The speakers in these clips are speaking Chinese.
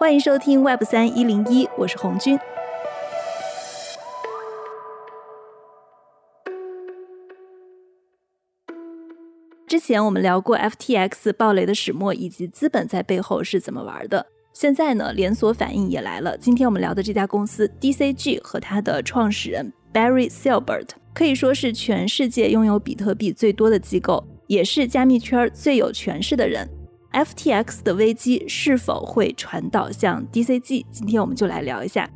欢迎收听 Web 三一零一，我是红军。之前我们聊过 FTX 暴雷的始末以及资本在背后是怎么玩的。现在呢，连锁反应也来了。今天我们聊的这家公司 DCG 和它的创始人 Barry Silbert 可以说是全世界拥有比特币最多的机构，也是加密圈最有权势的人。FTX 的危机是否会传导向 DCG？今天我们就来聊一下。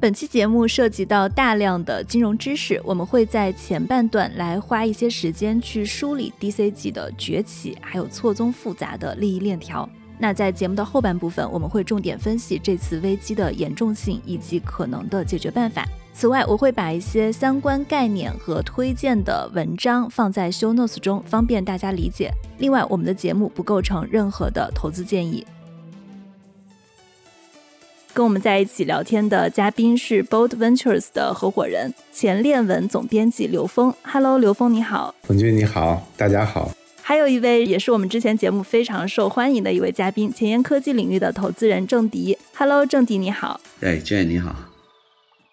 本期节目涉及到大量的金融知识，我们会在前半段来花一些时间去梳理 DCG 的崛起，还有错综复杂的利益链条。那在节目的后半部分，我们会重点分析这次危机的严重性以及可能的解决办法。此外，我会把一些相关概念和推荐的文章放在 Show Notes 中，方便大家理解。另外，我们的节目不构成任何的投资建议。跟我们在一起聊天的嘉宾是 Bold Ventures 的合伙人、前链文总编辑刘峰。Hello，刘峰你好。冯军你好，大家好。还有一位也是我们之前节目非常受欢迎的一位嘉宾，前沿科技领域的投资人郑迪。Hello，郑迪你好。哎，娟你好。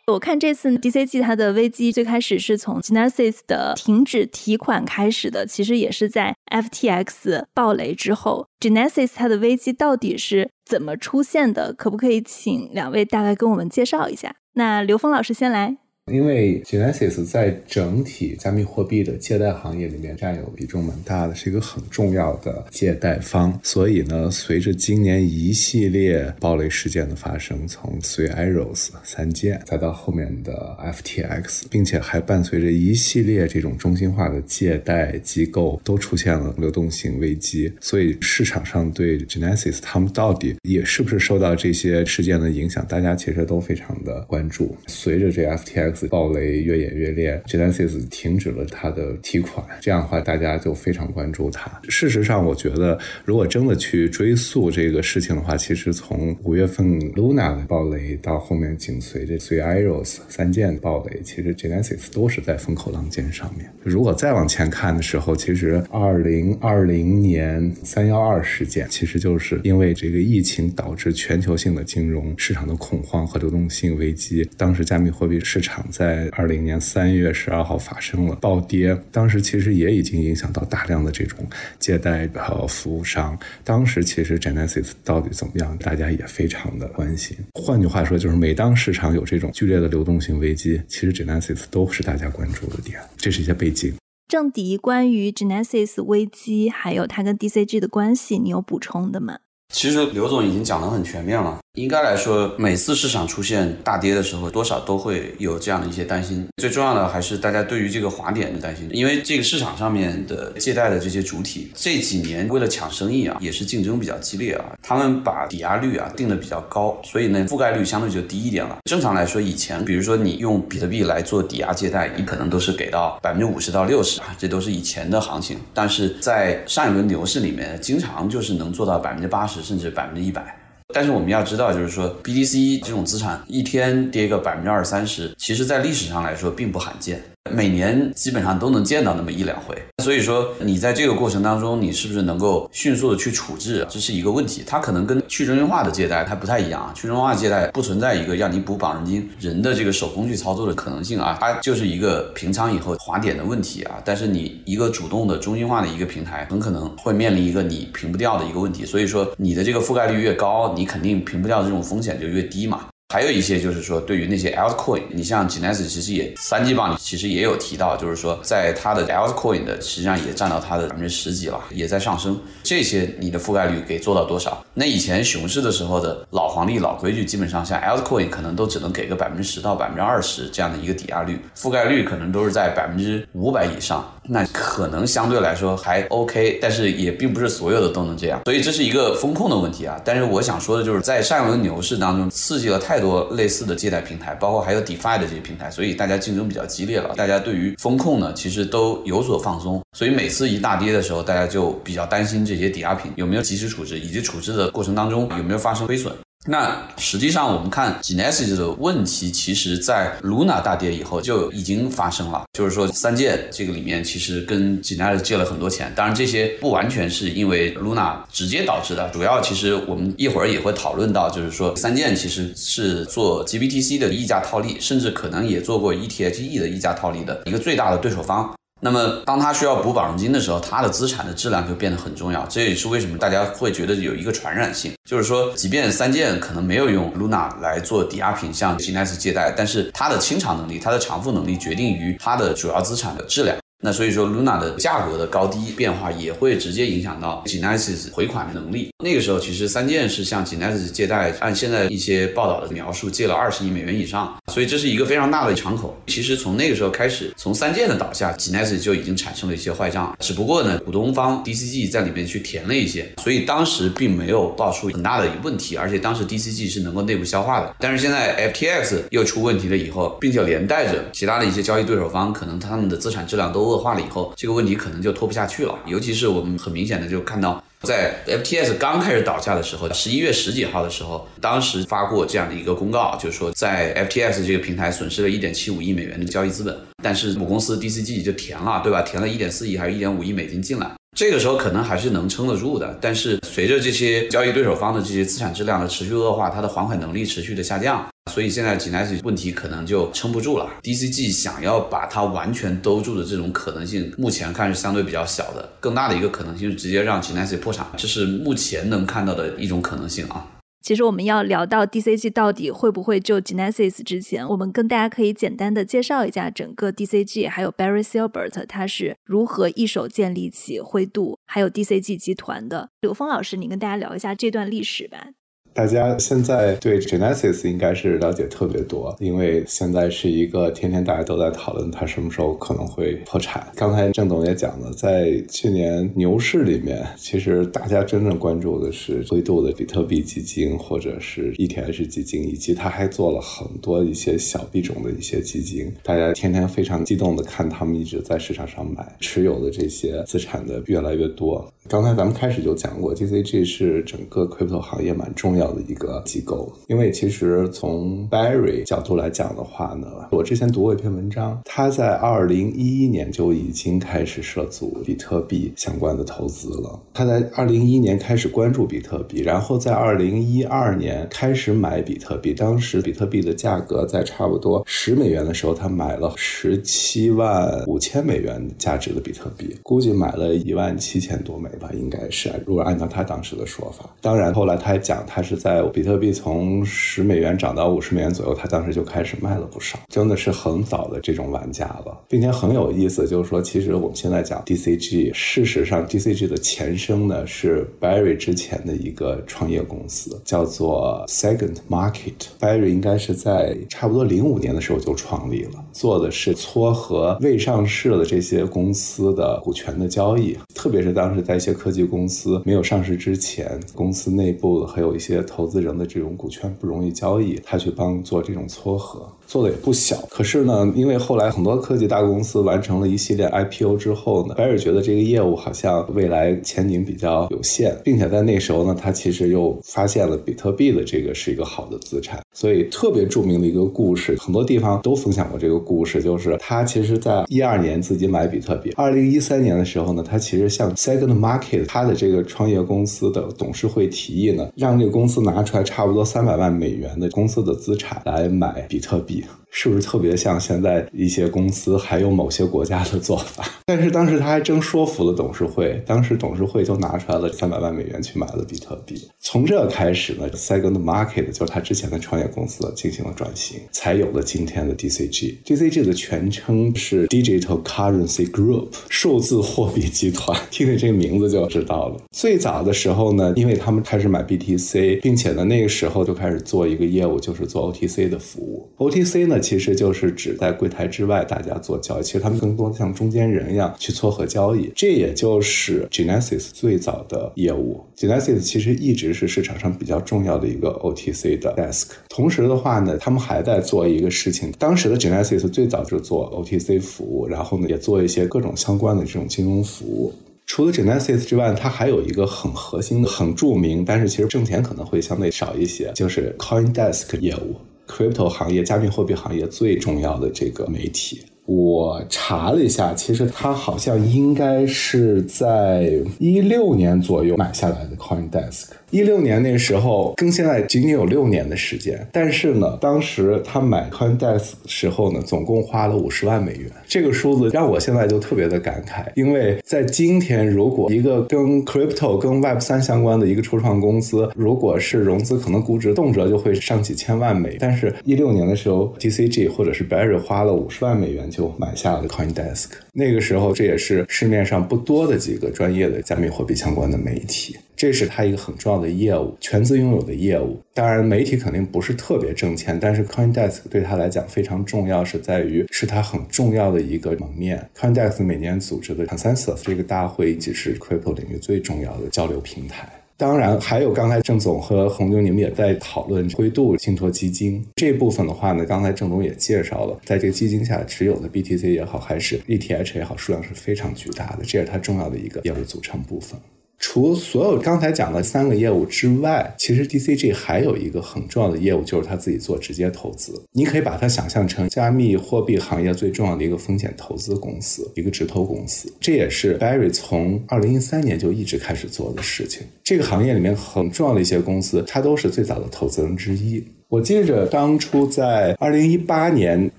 我看这次 DCG 它的危机最开始是从 Genesis 的停止提款开始的，其实也是在 FTX 暴雷之后。Genesis 它的危机到底是怎么出现的？可不可以请两位大概跟我们介绍一下？那刘峰老师先来。因为 Genesis 在整体加密货币的借贷行业里面占有比重蛮大的，是一个很重要的借贷方。所以呢，随着今年一系列暴雷事件的发生，从 Three Arrows 三件，再到后面的 FTX，并且还伴随着一系列这种中心化的借贷机构都出现了流动性危机，所以市场上对 Genesis 他们到底也是不是受到这些事件的影响，大家其实都非常的关注。随着这 FTX 暴雷越演越烈，Genesis 停止了他的提款，这样的话大家就非常关注他。事实上，我觉得如果真的去追溯这个事情的话，其实从五月份 Luna 的暴雷到后面紧随着 Three Arrows 三件暴雷，其实 Genesis 都是在风口浪尖上面。如果再往前看的时候，其实二零二零年三幺二事件，其实就是因为这个疫情导致全球性的金融市场的恐慌和流动性危机，当时加密货币市场。在二零年三月十二号发生了暴跌，当时其实也已经影响到大量的这种借贷和服务商。当时其实 Genesis 到底怎么样，大家也非常的关心。换句话说，就是每当市场有这种剧烈的流动性危机，其实 Genesis 都是大家关注的点。这是一些背景。郑迪，关于 Genesis 危机还有它跟 DCG 的关系，你有补充的吗？其实刘总已经讲得很全面了。应该来说，每次市场出现大跌的时候，多少都会有这样的一些担心。最重要的还是大家对于这个滑点的担心，因为这个市场上面的借贷的这些主体这几年为了抢生意啊，也是竞争比较激烈啊。他们把抵押率啊定的比较高，所以呢覆盖率相对就低一点了。正常来说，以前比如说你用比特币来做抵押借贷，你可能都是给到百分之五十到六十啊，这都是以前的行情。但是在上一轮牛市里面，经常就是能做到百分之八十甚至百分之一百。但是我们要知道，就是说，BDC 这种资产一天跌个百分之二三十，其实在历史上来说并不罕见。每年基本上都能见到那么一两回，所以说你在这个过程当中，你是不是能够迅速的去处置，这是一个问题。它可能跟去中心化的借贷它不太一样啊，去中心化借贷不存在一个让你补保证金人的这个手工去操作的可能性啊，它就是一个平仓以后滑点的问题啊。但是你一个主动的中心化的一个平台，很可能会面临一个你平不掉的一个问题。所以说你的这个覆盖率越高，你肯定平不掉的这种风险就越低嘛。还有一些就是说，对于那些 altcoin，你像 Genesis 其实也三 G 榜里其实也有提到，就是说在它的 altcoin 的实际上也占到它的百分之十几了，也在上升。这些你的覆盖率给做到多少？那以前熊市的时候的老黄历、老规矩，基本上像 altcoin 可能都只能给个百分之十到百分之二十这样的一个抵押率，覆盖率可能都是在百分之五百以上。那可能相对来说还 OK，但是也并不是所有的都能这样，所以这是一个风控的问题啊。但是我想说的就是，在上一轮牛市当中，刺激了太多类似的借贷平台，包括还有 DeFi 的这些平台，所以大家竞争比较激烈了。大家对于风控呢，其实都有所放松，所以每次一大跌的时候，大家就比较担心这些抵押品有没有及时处置，以及处置的过程当中有没有发生亏损。那实际上我们看 Genesis 的问题，其实在 Luna 大跌以后就已经发生了。就是说三箭这个里面其实跟 Genesis 借了很多钱，当然这些不完全是因为 Luna 直接导致的，主要其实我们一会儿也会讨论到，就是说三箭其实是做 GBTC 的溢价套利，甚至可能也做过 ETHE 的溢价套利的一个最大的对手方。那么，当他需要补保证金的时候，他的资产的质量就变得很重要。这也是为什么大家会觉得有一个传染性，就是说，即便三建可能没有用 Luna 来做抵押品向 Genesis 借贷，但是它的清偿能力、它的偿付能力决定于它的主要资产的质量。那所以说，Luna 的价格的高低变化也会直接影响到 Genesis 回款的能力。那个时候，其实三箭是向 Genesis 借贷，按现在一些报道的描述，借了二十亿美元以上，所以这是一个非常大的敞口。其实从那个时候开始，从三箭的倒下，Genesis 就已经产生了一些坏账。只不过呢，股东方 DCG 在里面去填了一些，所以当时并没有爆出很大的问题，而且当时 DCG 是能够内部消化的。但是现在 FTX 又出问题了以后，并且连带着其他的一些交易对手方，可能他们的资产质量都恶化了以后，这个问题可能就拖不下去了。尤其是我们很明显的就看到。在 FTS 刚开始倒下的时候，十一月十几号的时候，当时发过这样的一个公告，就是说在 FTS 这个平台损失了一点七五亿美元的交易资本，但是母公司 DCG 就填了，对吧？填了一点四亿还是一点五亿美金进来。这个时候可能还是能撑得住的，但是随着这些交易对手方的这些资产质量的持续恶化，它的还款能力持续的下降，所以现在 Genesis 问题可能就撑不住了。DCG 想要把它完全兜住的这种可能性，目前看是相对比较小的，更大的一个可能性是直接让 Genesis 破产，这是目前能看到的一种可能性啊。其实我们要聊到 DCG 到底会不会救 Genesis 之前，我们跟大家可以简单的介绍一下整个 DCG，还有 Barry Silbert 他是如何一手建立起灰度还有 DCG 集团的。刘峰老师，你跟大家聊一下这段历史吧。大家现在对 Genesis 应该是了解特别多，因为现在是一个天天大家都在讨论它什么时候可能会破产。刚才郑总也讲了，在去年牛市里面，其实大家真正关注的是灰度的比特币基金或者是 ETH 基金，以及他还做了很多一些小币种的一些基金。大家天天非常激动的看他们一直在市场上买，持有的这些资产的越来越多。刚才咱们开始就讲过，DCG 是整个 crypto 行业蛮重要的一个机构。因为其实从 Barry 角度来讲的话呢，我之前读过一篇文章，他在二零一一年就已经开始涉足比特币相关的投资了。他在二零一一年开始关注比特币，然后在二零一二年开始买比特币。当时比特币的价格在差不多十美元的时候，他买了十七万五千美元价值的比特币，估计买了一万七千多美。吧，应该是如果按照他当时的说法，当然后来他还讲，他是在比特币从十美元涨到五十美元左右，他当时就开始卖了不少，真的是很早的这种玩家了，并且很有意思，就是说，其实我们现在讲 DCG，事实上 DCG 的前身呢是 Barry 之前的一个创业公司，叫做 Second Market。Barry 应该是在差不多零五年的时候就创立了，做的是撮合未上市的这些公司的股权的交易，特别是当时在。一些科技公司没有上市之前，公司内部还有一些投资人的这种股权不容易交易，他去帮做这种撮合。做的也不小，可是呢，因为后来很多科技大公司完成了一系列 IPO 之后呢，白尔觉得这个业务好像未来前景比较有限，并且在那时候呢，他其实又发现了比特币的这个是一个好的资产，所以特别著名的一个故事，很多地方都分享过这个故事，就是他其实在一二年自己买比特币，二零一三年的时候呢，他其实向 Second Market 他的这个创业公司的董事会提议呢，让这个公司拿出来差不多三百万美元的公司的资产来买比特币。you. 是不是特别像现在一些公司还有某些国家的做法？但是当时他还真说服了董事会，当时董事会就拿出来了三百万美元去买了比特币。从这开始呢，Second Market 就是他之前的创业公司进行了转型，才有了今天的 DCG。DCG 的全称是 Digital Currency Group，数字货币集团。听听这个名字就知道了。最早的时候呢，因为他们开始买 BTC，并且呢那个时候就开始做一个业务，就是做 OTC 的服务。OTC 呢。其实就是指在柜台之外，大家做交易。其实他们更多像中间人一样去撮合交易。这也就是 Genesis 最早的业务。Genesis 其实一直是市场上比较重要的一个 OTC 的 desk。同时的话呢，他们还在做一个事情。当时的 Genesis 最早就做 OTC 服务，然后呢也做一些各种相关的这种金融服务。除了 Genesis 之外，它还有一个很核心的、很著名，但是其实挣钱可能会相对少一些，就是 CoinDesk 业务，crypto 行业、加密货币行业最重要的这个媒体。我查了一下，其实它好像应该是在一六年左右买下来的 CoinDesk。一六年那时候，跟现在仅仅有六年的时间，但是呢，当时他买 CoinDesk 的时候呢，总共花了五十万美元。这个数字让我现在就特别的感慨，因为在今天，如果一个跟 Crypto、跟 Web 三相关的一个初创公司，如果是融资，可能估值动辄就会上几千万美。但是，一六年的时候，DCG 或者是 Barry 花了五十万美元就买下了 CoinDesk。那个时候，这也是市面上不多的几个专业的加密货币相关的媒体。这是他一个很重要的业务，全资拥有的业务。当然，媒体肯定不是特别挣钱，但是 CoinDesk 对他来讲非常重要，是在于是他很重要的一个门面。CoinDesk 每年组织的 Consensus 这个大会，一直是 Crypto 领域最重要的交流平台。当然，还有刚才郑总和洪总你们也在讨论灰度信托基金这部分的话呢，刚才郑总也介绍了，在这个基金下持有的 BTC 也好，还是 ETH 也好，数量是非常巨大的，这是它重要的一个业务组成部分。除所有刚才讲的三个业务之外，其实 DCG 还有一个很重要的业务，就是他自己做直接投资。你可以把它想象成加密货币行业最重要的一个风险投资公司，一个直投公司。这也是 Barry 从二零一三年就一直开始做的事情。这个行业里面很重要的一些公司，他都是最早的投资人之一。我记着当初在二零一八年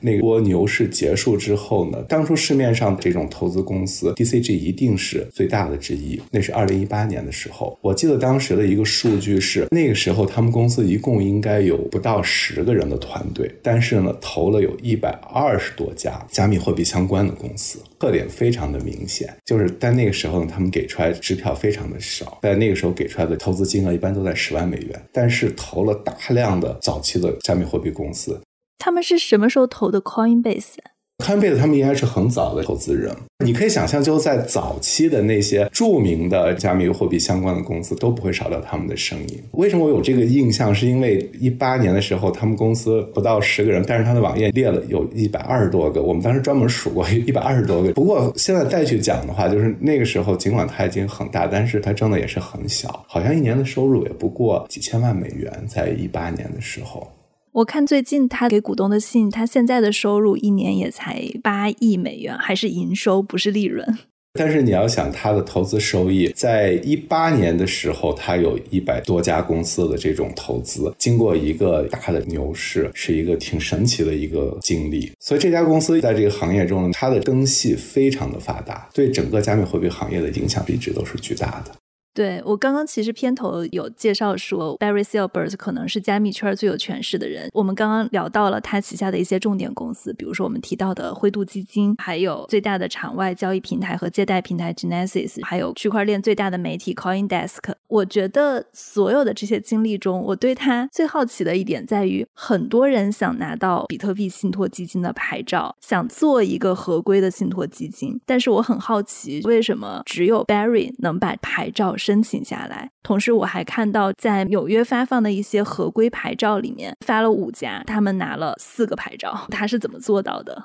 那波牛市结束之后呢，当初市面上这种投资公司 DCG 一定是最大的之一。那是二零一八年的时候，我记得当时的一个数据是，那个时候他们公司一共应该有不到十个人的团队，但是呢，投了有一百二十多家加密货币相关的公司。特点非常的明显，就是在那个时候呢，他们给出来支票非常的少，在那个时候给出来的投资金额一般都在十万美元，但是投了大量的早期的加密货币公司。他们是什么时候投的 Coinbase？康贝的他们应该是很早的投资人，你可以想象，就在早期的那些著名的加密货币相关的公司都不会少掉他们的声音。为什么我有这个印象？是因为一八年的时候，他们公司不到十个人，但是他的网页列了有一百二十多个，我们当时专门数过 一百二十多个。不过现在再去讲的话，就是那个时候尽管它已经很大，但是它挣的也是很小，好像一年的收入也不过几千万美元，在一八年的时候。我看最近他给股东的信，他现在的收入一年也才八亿美元，还是营收，不是利润。但是你要想他的投资收益，在一八年的时候，他有一百多家公司的这种投资，经过一个大的牛市，是一个挺神奇的一个经历。所以这家公司在这个行业中，它的根系非常的发达，对整个加密货币行业的影响一直都是巨大的。对我刚刚其实片头有介绍说，Barry Silbert 可能是加密圈最有权势的人。我们刚刚聊到了他旗下的一些重点公司，比如说我们提到的灰度基金，还有最大的场外交易平台和借贷平台 Genesis，还有区块链最大的媒体 CoinDesk。我觉得所有的这些经历中，我对他最好奇的一点在于，很多人想拿到比特币信托基金的牌照，想做一个合规的信托基金，但是我很好奇，为什么只有 Barry 能把牌照？申请下来，同时我还看到在纽约发放的一些合规牌照里面发了五家，他们拿了四个牌照，他是怎么做到的？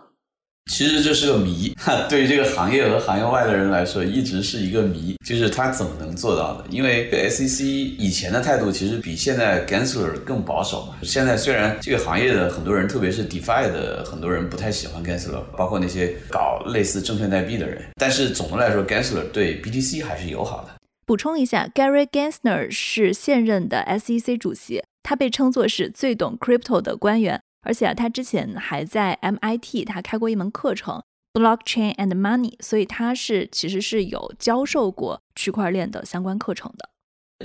其实这是个谜，对于这个行业和行业外的人来说，一直是一个谜，就是他怎么能做到的？因为 SEC 以前的态度其实比现在 Gensler 更保守嘛。现在虽然这个行业的很多人，特别是 DeFi 的很多人不太喜欢 Gensler，包括那些搞类似证券代币的人，但是总的来说，Gensler 对 BTC 还是友好的。补充一下，Gary Gensler 是现任的 SEC 主席，他被称作是最懂 crypto 的官员，而且啊，他之前还在 MIT 他开过一门课程 Blockchain and Money，所以他是其实是有教授过区块链的相关课程的。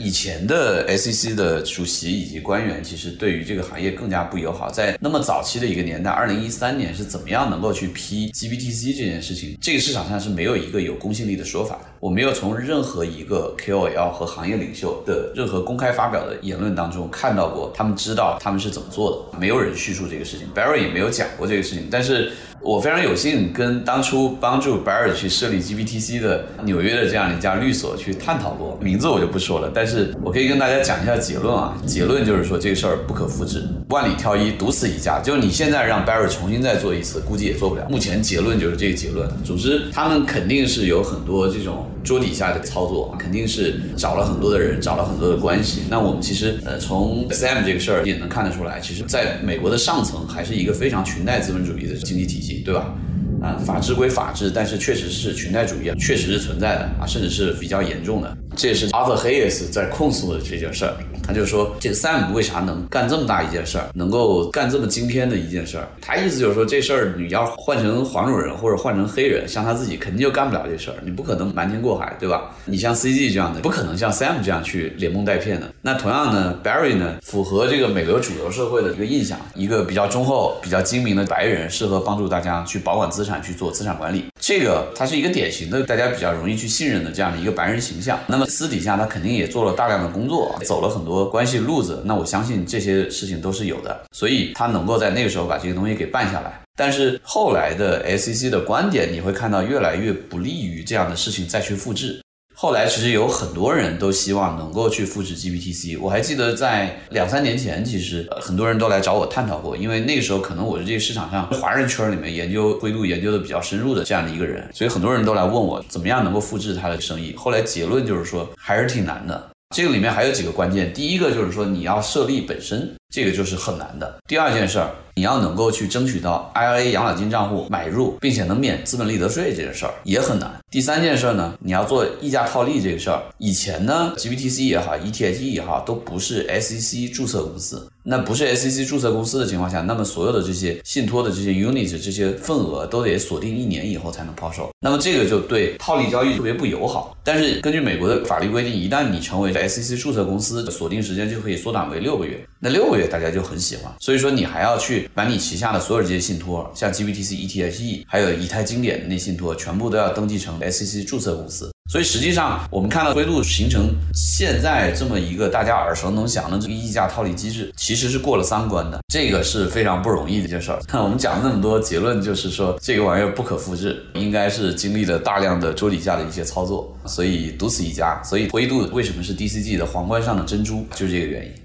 以前的 SEC 的主席以及官员，其实对于这个行业更加不友好。在那么早期的一个年代，二零一三年是怎么样能够去批 GBTC 这件事情？这个市场上是没有一个有公信力的说法的。我没有从任何一个 KOL 和行业领袖的任何公开发表的言论当中看到过他们知道他们是怎么做的。没有人叙述这个事情，Barry 也没有讲过这个事情。但是我非常有幸跟当初帮助 Barry 去设立 GBTC 的纽约的这样一家律所去探讨过，名字我就不说了。但是我可以跟大家讲一下结论啊，结论就是说这个事儿不可复制，万里挑一，独此一家。就是你现在让 Barry 重新再做一次，估计也做不了。目前结论就是这个结论。总之，他们肯定是有很多这种桌底下的操作，肯定是找了很多的人，找了很多的关系。那我们其实呃从 Sam 这个事儿也能看得出来，其实在美国的上层还是一个非常裙带资本主义的经济体系，对吧？啊，法治归法治，但是确实是裙带主义，确实是存在的啊，甚至是比较严重的。这是 Arthur Hayes 在控诉的这件事儿。他就说，这个 Sam 为啥能干这么大一件事儿，能够干这么惊天的一件事儿？他意思就是说，这事儿你要换成黄种人或者换成黑人，像他自己肯定就干不了这事儿。你不可能瞒天过海，对吧？你像 CG 这样的，不可能像 Sam 这样去连蒙带骗的。那同样呢，Barry 呢，符合这个美国主流社会的一个印象，一个比较忠厚、比较精明的白人，适合帮助大家去保管资产、去做资产管理。这个他是一个典型的大家比较容易去信任的这样的一个白人形象。那么私底下他肯定也做了大量的工作，走了很多关系路子。那我相信这些事情都是有的，所以他能够在那个时候把这些东西给办下来。但是后来的 SEC 的观点，你会看到越来越不利于这样的事情再去复制。后来其实有很多人都希望能够去复制 GPTC，。我还记得在两三年前，其实很多人都来找我探讨过，因为那个时候可能我是这个市场上华人圈里面研究灰度研究的比较深入的这样的一个人，所以很多人都来问我怎么样能够复制他的生意。后来结论就是说还是挺难的。这个里面还有几个关键，第一个就是说你要设立本身，这个就是很难的。第二件事儿，你要能够去争取到 IRA 养老金账户买入，并且能免资本利得税这件事儿也很难。第三件事儿呢，你要做溢价套利这个事儿，以前呢，GBTC 也好，ETH 也好，都不是 SEC 注册公司。那不是 SEC 注册公司的情况下，那么所有的这些信托的这些 unit 这些份额都得锁定一年以后才能抛售，那么这个就对套利交易特别不友好。但是根据美国的法律规定，一旦你成为 SEC 注册公司，锁定时间就可以缩短为六个月。那六个月大家就很喜欢，所以说你还要去把你旗下的所有这些信托，像 GBTC、ETHE，还有以太经典的那信托，全部都要登记成 SEC 注册公司。所以实际上，我们看到灰度形成现在这么一个大家耳熟能详的这个溢价套利机制，其实是过了三关的，这个是非常不容易的一件事儿。那 我们讲了那么多结论，就是说这个玩意儿不可复制，应该是经历了大量的桌底下的一些操作，所以独此一家。所以灰度为什么是 DCG 的皇冠上的珍珠，就是这个原因。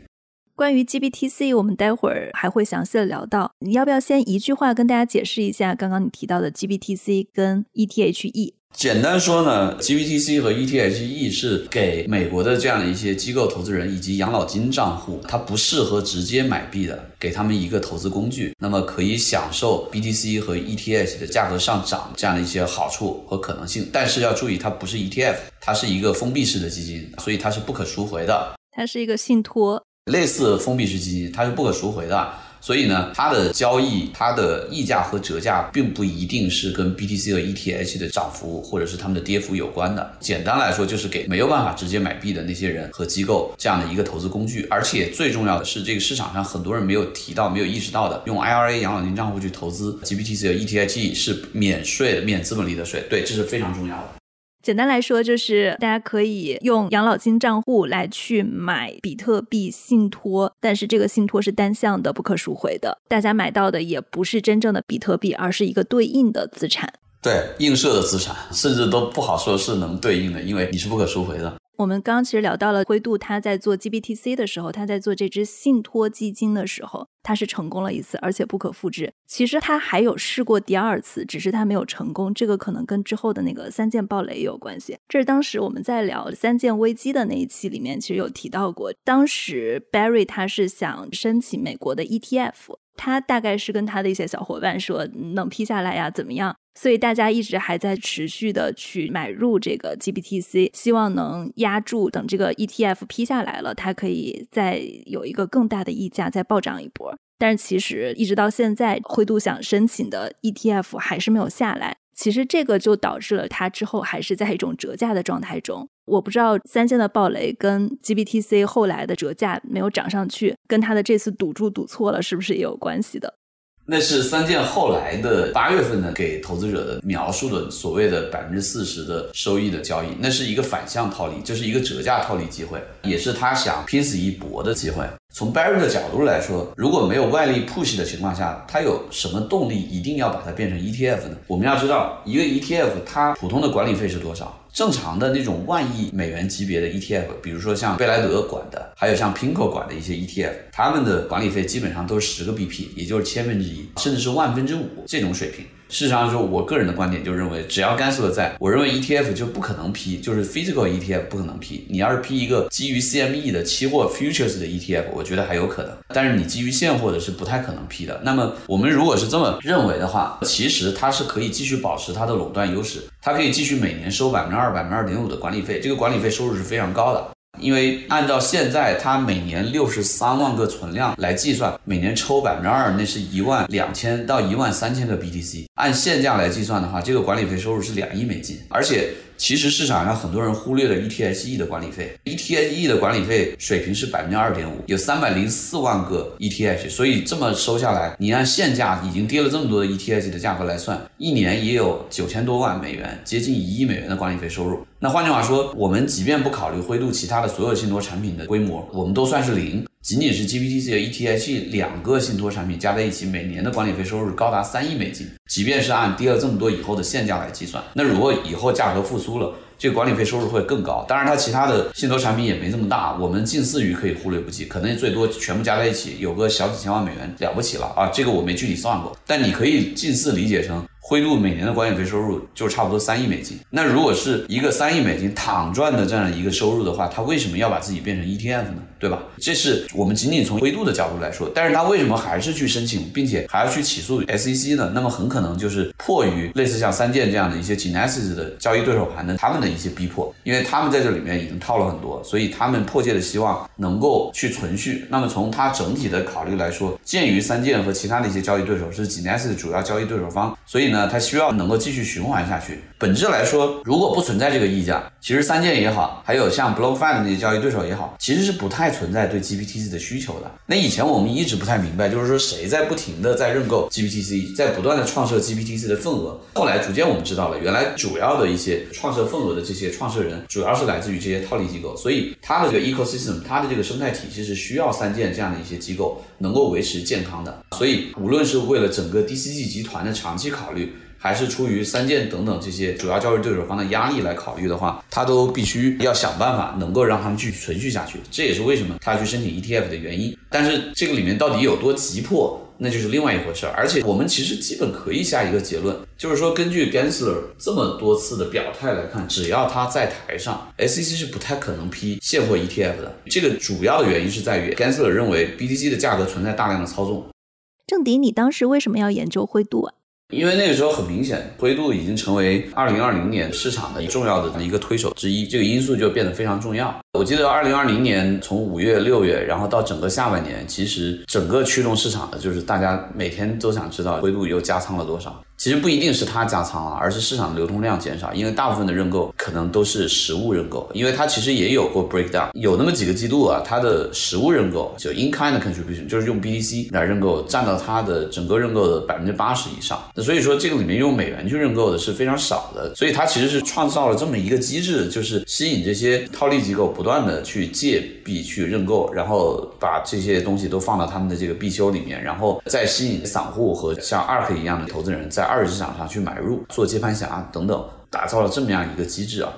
关于 GBTC，我们待会儿还会详细的聊到。你要不要先一句话跟大家解释一下刚刚你提到的 GBTC 跟 ETHE？简单说呢，GBTC 和 ETHE 是给美国的这样的一些机构投资人以及养老金账户，它不适合直接买币的，给他们一个投资工具，那么可以享受 BTC 和 ETH 的价格上涨这样的一些好处和可能性。但是要注意，它不是 ETF，它是一个封闭式的基金，所以它是不可赎回的。它是一个信托，类似封闭式基金，它是不可赎回的。所以呢，它的交易、它的溢价和折价，并不一定是跟 BTC 和 ETH 的涨幅或者是它们的跌幅有关的。简单来说，就是给没有办法直接买币的那些人和机构这样的一个投资工具。而且最重要的是，这个市场上很多人没有提到、没有意识到的，用 IRA 养老金账户去投资 GBTC 和 ETH 是免税的、免资本利得税。对，这是非常重要的。简单来说，就是大家可以用养老金账户来去买比特币信托，但是这个信托是单向的、不可赎回的。大家买到的也不是真正的比特币，而是一个对应的资产。对，映射的资产，甚至都不好说是能对应的，因为你是不可赎回的。我们刚刚其实聊到了灰度，他在做 GBTC 的时候，他在做这支信托基金的时候，他是成功了一次，而且不可复制。其实他还有试过第二次，只是他没有成功。这个可能跟之后的那个三件暴雷有关系。这是当时我们在聊三件危机的那一期里面，其实有提到过。当时 Barry 他是想申请美国的 ETF。他大概是跟他的一些小伙伴说能批下来呀，怎么样？所以大家一直还在持续的去买入这个 GBTC，希望能压住，等这个 ETF 批下来了，它可以再有一个更大的溢价，再暴涨一波。但是其实一直到现在，灰度想申请的 ETF 还是没有下来。其实这个就导致了它之后还是在一种折价的状态中。我不知道三件的暴雷跟 GBTC 后来的折价没有涨上去，跟它的这次赌注赌错了是不是也有关系的？那是三件后来的八月份的给投资者的描述的所谓的百分之四十的收益的交易，那是一个反向套利，就是一个折价套利机会，也是他想拼死一搏的机会。从 Barry 的角度来说，如果没有外力 push 的情况下，他有什么动力一定要把它变成 ETF 呢？我们要知道，一个 ETF 它普通的管理费是多少？正常的那种万亿美元级别的 ETF，比如说像贝莱德管的，还有像 Pinko 管的一些 ETF，他们的管理费基本上都是十个 BP，也就是千分之一，甚至是万分之五这种水平。事实上说，我个人的观点就认为，只要甘肃的在，我认为 ETF 就不可能批，就是 physical ETF 不可能批。你要是批一个基于 CME 的期货 futures 的 ETF，我觉得还有可能。但是你基于现货的是不太可能批的。那么我们如果是这么认为的话，其实它是可以继续保持它的垄断优势，它可以继续每年收百分之二、百分之二点五的管理费，这个管理费收入是非常高的。因为按照现在它每年六十三万个存量来计算，每年抽百分之二，那是一万两千到一万三千个 BTC。按现价来计算的话，这个管理费收入是两亿美金，而且。其实市场上很多人忽略了 ETSE 的管理费，ETSE 的管理费水平是百分之二点五，有三百零四万个 ETH，所以这么收下来，你按现价已经跌了这么多的 ETH 的价格来算，一年也有九千多万美元，接近一亿美元的管理费收入。那换句话说，我们即便不考虑灰度其他的所有信托产品的规模，我们都算是零。仅仅是 GPTC 和 ETH 两个信托产品加在一起，每年的管理费收入高达三亿美金。即便是按跌了这么多以后的现价来计算，那如果以后价格复苏了，这个管理费收入会更高。当然，它其他的信托产品也没这么大，我们近似于可以忽略不计，可能最多全部加在一起有个小几千万美元了不起了啊！这个我没具体算过，但你可以近似理解成。灰度每年的管理费收入就差不多三亿美金。那如果是一个三亿美金躺赚的这样一个收入的话，他为什么要把自己变成 ETF 呢？对吧？这是我们仅仅从灰度的角度来说。但是他为什么还是去申请，并且还要去起诉 SEC 呢？那么很可能就是迫于类似像三箭这样的一些 Genesis 的交易对手盘的他们的一些逼迫，因为他们在这里面已经套了很多，所以他们迫切的希望能够去存续。那么从他整体的考虑来说，鉴于三箭和其他的一些交易对手是 Genesis 主要交易对手方，所以呢。它需要能够继续循环下去。本质来说，如果不存在这个溢价，其实三件也好，还有像 BlockFi 那些交易对手也好，其实是不太存在对 GPTC 的需求的。那以前我们一直不太明白，就是说谁在不停的在认购 GPTC，在不断的创设 GPTC 的份额。后来逐渐我们知道了，原来主要的一些创设份额的这些创设人，主要是来自于这些套利机构。所以它的这个 ecosystem，它的这个生态体系是需要三件这样的一些机构能够维持健康的。所以无论是为了整个 DCG 集团的长期考虑，还是出于三件等等这些主要交易对手方的压力来考虑的话，他都必须要想办法能够让他们继续存续下去。这也是为什么他要去申请 ETF 的原因。但是这个里面到底有多急迫，那就是另外一回事儿。而且我们其实基本可以下一个结论，就是说根据 Gensler 这么多次的表态来看，只要他在台上，SEC 是不太可能批现货 ETF 的。这个主要的原因是在于 Gensler 认为 BTC 的价格存在大量的操纵。郑迪，你当时为什么要研究灰度啊？因为那个时候很明显，灰度已经成为二零二零年市场的重要的一个推手之一，这个因素就变得非常重要。我记得二零二零年从五月、六月，然后到整个下半年，其实整个驱动市场的就是大家每天都想知道灰度又加仓了多少。其实不一定是它加仓了，而是市场的流通量减少，因为大部分的认购可能都是实物认购，因为它其实也有过 breakdown，有那么几个季度啊，它的实物认购就 in kind contribution，就是用 BTC 来认购，占到它的整个认购的百分之八十以上。那所以说这个里面用美元去认购的是非常少的，所以它其实是创造了这么一个机制，就是吸引这些套利机构不断的去借币去认购，然后把这些东西都放到他们的这个必修里面，然后再吸引散户和像 ARK 一样的投资人在。二级市场上去买入、做接盘侠等等，打造了这么样一个机制啊。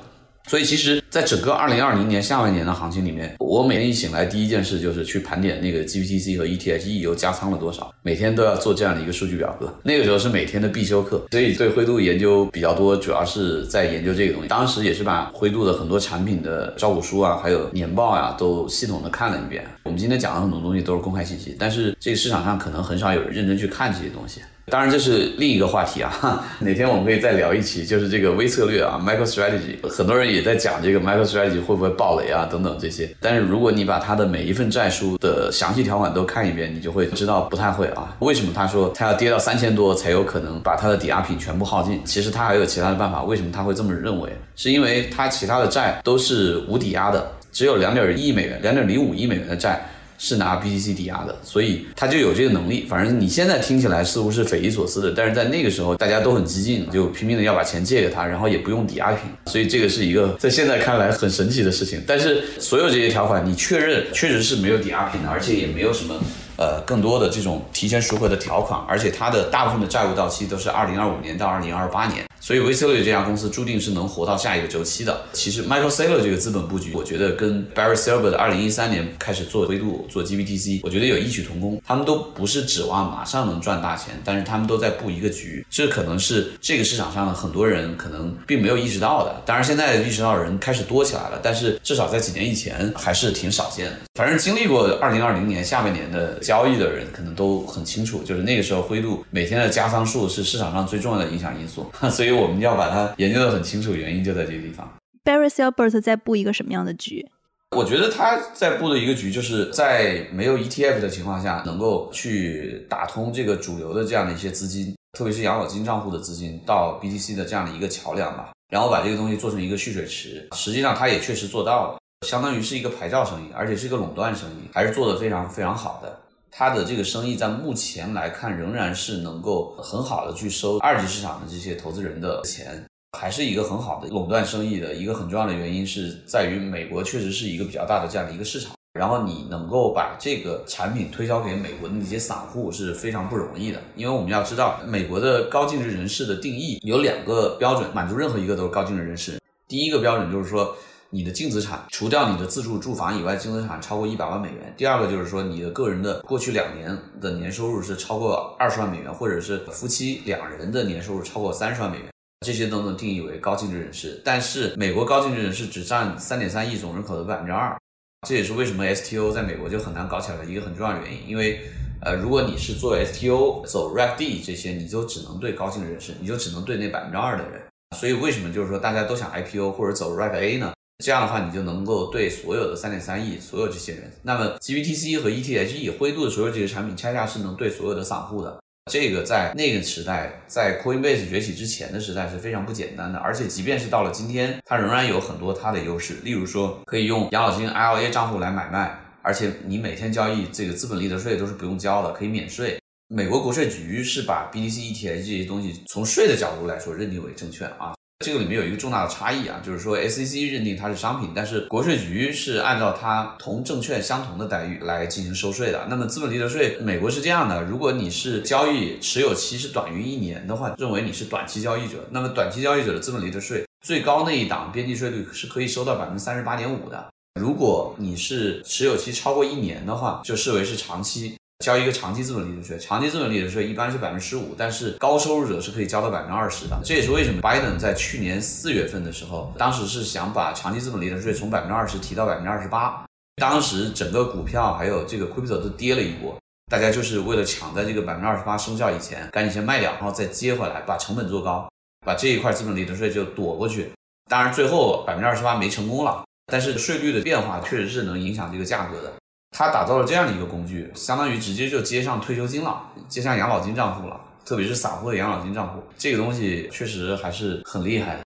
所以其实，在整个二零二零年下半年的行情里面，我每天一醒来，第一件事就是去盘点那个 GPTC 和 ETH 又加仓了多少，每天都要做这样的一个数据表格。那个时候是每天的必修课，所以对灰度研究比较多，主要是在研究这个东西。当时也是把灰度的很多产品的招股书啊，还有年报啊，都系统的看了一遍。我们今天讲的很多东西都是公开信息，但是这个市场上可能很少有人认真去看这些东西。当然，这是另一个话题啊。哪天我们可以再聊一期，就是这个微策略啊，micro strategy。很多人也在讲这个 micro strategy 会不会爆雷啊，等等这些。但是如果你把它的每一份债书的详细条款都看一遍，你就会知道不太会啊。为什么他说他要跌到三千多才有可能把他的抵押品全部耗尽？其实他还有其他的办法。为什么他会这么认为？是因为他其他的债都是无抵押的，只有两点一亿美元、两点零五亿美元的债。是拿 BTC 抵押的，所以他就有这个能力。反正你现在听起来似乎是匪夷所思的，但是在那个时候大家都很激进，就拼命的要把钱借给他，然后也不用抵押品，所以这个是一个在现在看来很神奇的事情。但是所有这些条款，你确认确实是没有抵押品的，而且也没有什么呃更多的这种提前赎回的条款，而且它的大部分的债务到期都是二零二五年到二零二八年。所以 v c e l e 这家公司注定是能活到下一个周期的。其实 Michael Saylor 这个资本布局，我觉得跟 Barry Silver 的二零一三年开始做灰度、做 GBTC，我觉得有异曲同工。他们都不是指望马上能赚大钱，但是他们都在布一个局。这可能是这个市场上很多人可能并没有意识到的。当然，现在意识到的人开始多起来了，但是至少在几年以前还是挺少见的。反正经历过二零二零年下半年的交易的人，可能都很清楚，就是那个时候灰度每天的加仓数是市场上最重要的影响因素。所以。我们要把它研究的很清楚，原因就在这个地方。Barry Silbert 在布一个什么样的局？我觉得他在布的一个局，就是在没有 ETF 的情况下，能够去打通这个主流的这样的一些资金，特别是养老金账户的资金到 BTC 的这样的一个桥梁吧，然后把这个东西做成一个蓄水池。实际上，他也确实做到了，相当于是一个牌照生意，而且是一个垄断生意，还是做的非常非常好的。它的这个生意在目前来看，仍然是能够很好的去收二级市场的这些投资人的钱，还是一个很好的垄断生意的一个很重要的原因，是在于美国确实是一个比较大的这样的一个市场。然后你能够把这个产品推销给美国的那些散户是非常不容易的，因为我们要知道，美国的高净值人士的定义有两个标准，满足任何一个都是高净值人士。第一个标准就是说。你的净资产除掉你的自住住房以外，净资产超过一百万美元。第二个就是说，你的个人的过去两年的年收入是超过二十万美元，或者是夫妻两人的年收入超过三十万美元，这些都能定义为高净值人士。但是美国高净值人士只占三点三亿总人口的百分之二，这也是为什么 STO 在美国就很难搞起来的一个很重要的原因。因为，呃，如果你是做 STO 走 r e p D 这些，你就只能对高净值人士，你就只能对那百分之二的人。所以为什么就是说大家都想 IPO 或者走 r e p A 呢？这样的话，你就能够对所有的三点三亿所有这些人，那么 GBTC 和 E T H E 灰度的所有这些产品，恰恰是能对所有的散户的。这个在那个时代，在 Coinbase 崛起之前的时代是非常不简单的。而且，即便是到了今天，它仍然有很多它的优势。例如说，可以用养老金 IRA 账户来买卖，而且你每天交易这个资本利得税都是不用交的，可以免税。美国国税局是把 BTC、ETH 这些东西从税的角度来说认定为证券啊。这个里面有一个重大的差异啊，就是说 SEC 认定它是商品，但是国税局是按照它同证券相同的待遇来进行收税的。那么资本利得税，美国是这样的：如果你是交易持有期是短于一年的话，认为你是短期交易者，那么短期交易者的资本利得税最高那一档边际税率是可以收到百分之三十八点五的。如果你是持有期超过一年的话，就视为是长期。交一个长期资本利得税，长期资本利得税一般是百分之十五，但是高收入者是可以交到百分之二十的。这也是为什么拜登在去年四月份的时候，当时是想把长期资本利得税从百分之二十提到百分之二十八。当时整个股票还有这个 crypto 都跌了一波，大家就是为了抢在这个百分之二十八生效以前，赶紧先卖掉，然后再接回来，把成本做高，把这一块资本利得税就躲过去。当然最后百分之二十八没成功了，但是税率的变化确实是能影响这个价格的。他打造了这样的一个工具，相当于直接就接上退休金了，接上养老金账户了，特别是散户的养老金账户，这个东西确实还是很厉害。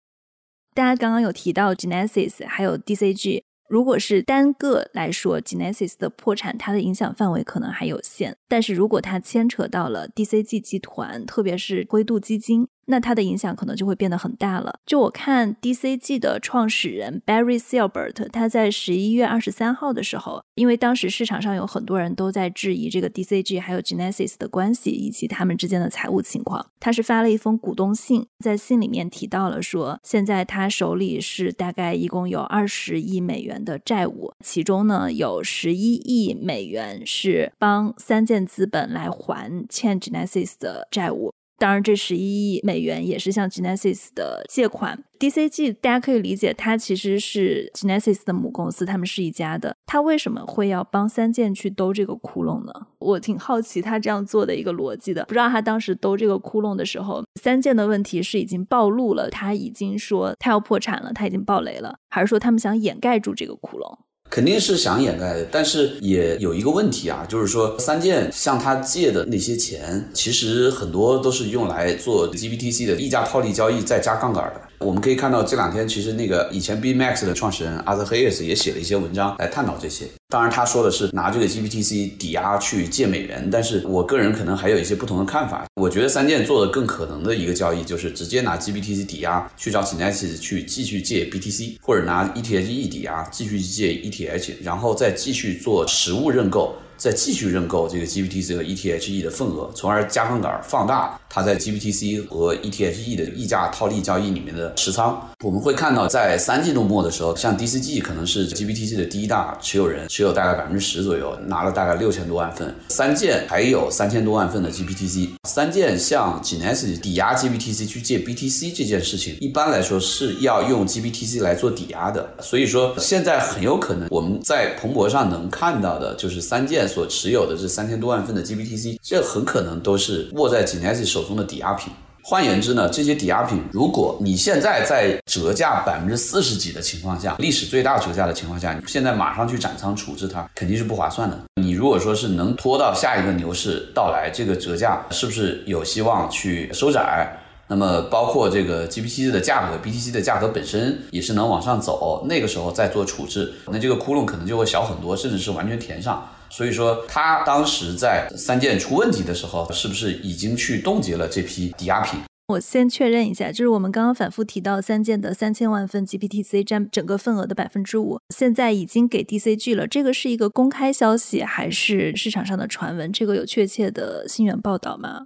大家刚刚有提到 Genesis 还有 DCG，如果是单个来说，Genesis 的破产，它的影响范围可能还有限，但是如果它牵扯到了 DCG 集团，特别是灰度基金。那它的影响可能就会变得很大了。就我看，DCG 的创始人 Barry Silbert，他在十一月二十三号的时候，因为当时市场上有很多人都在质疑这个 DCG 还有 Genesis 的关系以及他们之间的财务情况，他是发了一封股东信，在信里面提到了说，现在他手里是大概一共有二十亿美元的债务，其中呢有十一亿美元是帮三箭资本来还欠 Genesis 的债务。当然，这十一亿美元也是向 Genesis 的借款。DCG 大家可以理解，它其实是 Genesis 的母公司，他们是一家的。他为什么会要帮三箭去兜这个窟窿呢？我挺好奇他这样做的一个逻辑的。不知道他当时兜这个窟窿的时候，三箭的问题是已经暴露了，他已经说他要破产了，他已经爆雷了，还是说他们想掩盖住这个窟窿？肯定是想掩盖的，但是也有一个问题啊，就是说三剑向他借的那些钱，其实很多都是用来做 GBTC 的溢价套利交易再加杠杆的。我们可以看到这两天，其实那个以前 BMax 的创始人 Arthur Hayes 也写了一些文章来探讨这些。当然，他说的是拿这个 GBTC 抵押去借美元，但是我个人可能还有一些不同的看法。我觉得三箭做的更可能的一个交易，就是直接拿 GBTC 抵押去找 Genesis 去继续借 BTC，或者拿 ETH 抵押继续借 ETH，然后再继续做实物认购。再继续认购这个 GBTC 和 ETHE 的份额，从而加杠杆放大它在 GBTC 和 ETHE 的溢价套利交易里面的持仓。我们会看到，在三季度末的时候，像 DCG 可能是 GBTC 的第一大持有人，持有大概百分之十左右，拿了大概六千多万份。三件还有三千多万份的 GBTC。三件向 Genesis 抵押 GBTC 去借 BTC 这件事情，一般来说是要用 GBTC 来做抵押的。所以说，现在很有可能我们在彭博上能看到的，就是三件所持有的这三千多万份的 GBTC，这很可能都是握在 Genesis 手中的抵押品。换言之呢，这些抵押品，如果你现在在折价百分之四十几的情况下，历史最大折价的情况下，你现在马上去斩仓处置它，肯定是不划算的。你如果说是能拖到下一个牛市到来，这个折价是不是有希望去收窄？那么包括这个 GBTC 的价格，BTC 的价格本身也是能往上走，那个时候再做处置，那这个窟窿可能就会小很多，甚至是完全填上。所以说，他当时在三件出问题的时候，是不是已经去冻结了这批抵押品？我先确认一下，就是我们刚刚反复提到三件的三千万份 GPTC 占整个份额的百分之五，现在已经给 DCG 了。这个是一个公开消息，还是市场上的传闻？这个有确切的新闻报道吗？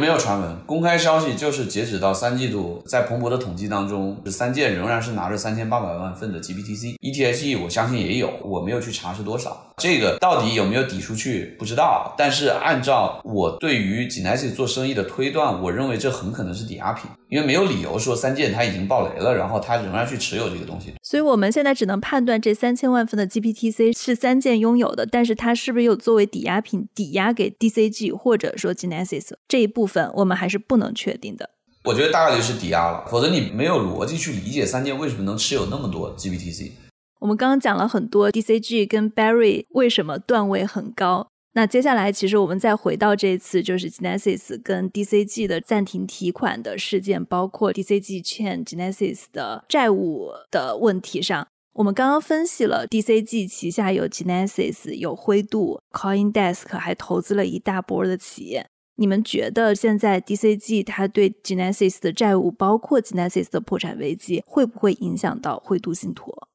没有传闻，公开消息就是截止到三季度，在彭博的统计当中，三件仍然是拿着三千八百万份的 GPTC，ETHE 我相信也有，我没有去查是多少。这个到底有没有抵出去不知道，但是按照我对于 Genesis 做生意的推断，我认为这很可能是抵押品，因为没有理由说三件它已经爆雷了，然后它仍然去持有这个东西。所以我们现在只能判断这三千万份的 GPTC 是三件拥有的，但是它是不是又作为抵押品抵押给 DCG 或者说 Genesis 这一部分，我们还是不能确定的。我觉得大概率是抵押了，否则你没有逻辑去理解三件为什么能持有那么多 GPTC。我们刚刚讲了很多 DCG 跟 Barry 为什么段位很高。那接下来，其实我们再回到这次就是 Genesis 跟 DCG 的暂停提款的事件，包括 DCG 欠 Genesis 的债务的问题上。我们刚刚分析了 DCG 旗下有 Genesis、有灰度、CoinDesk，还投资了一大波的企业。你们觉得现在 DCG 它对 Genesis 的债务，包括 Genesis 的破产危机，会不会影响到灰度信托？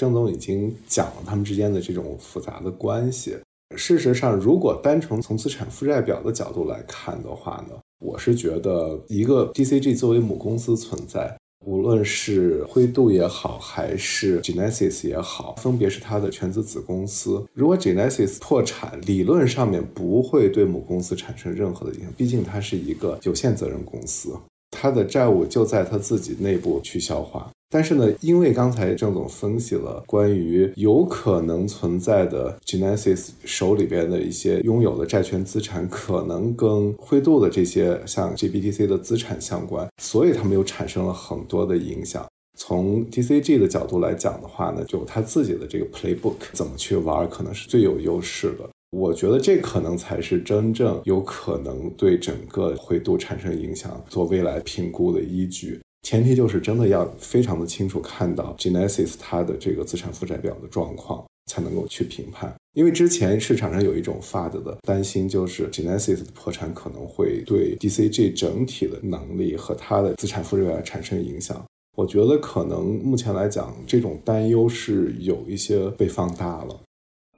郑总已经讲了他们之间的这种复杂的关系。事实上，如果单纯从资产负债表的角度来看的话呢，我是觉得一个 DCG 作为母公司存在，无论是灰度也好，还是 Genesis 也好，分别是它的全资子公司。如果 Genesis 破产，理论上面不会对母公司产生任何的影响，毕竟它是一个有限责任公司，他的债务就在他自己内部去消化。但是呢，因为刚才郑总分析了关于有可能存在的 Genesis 手里边的一些拥有的债权资产，可能跟灰度的这些像 GBTC 的资产相关，所以他们又产生了很多的影响。从 DCG 的角度来讲的话呢，就他自己的这个 playbook 怎么去玩，可能是最有优势的。我觉得这可能才是真正有可能对整个灰度产生影响、做未来评估的依据。前提就是真的要非常的清楚看到 Genesis 它的这个资产负债表的状况，才能够去评判。因为之前市场上有一种发的的担心，就是 Genesis 的破产可能会对 DCG 整体的能力和它的资产负债表产生影响。我觉得可能目前来讲，这种担忧是有一些被放大了。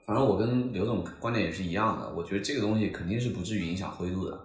反正我跟刘总观点也是一样的，我觉得这个东西肯定是不至于影响灰度的。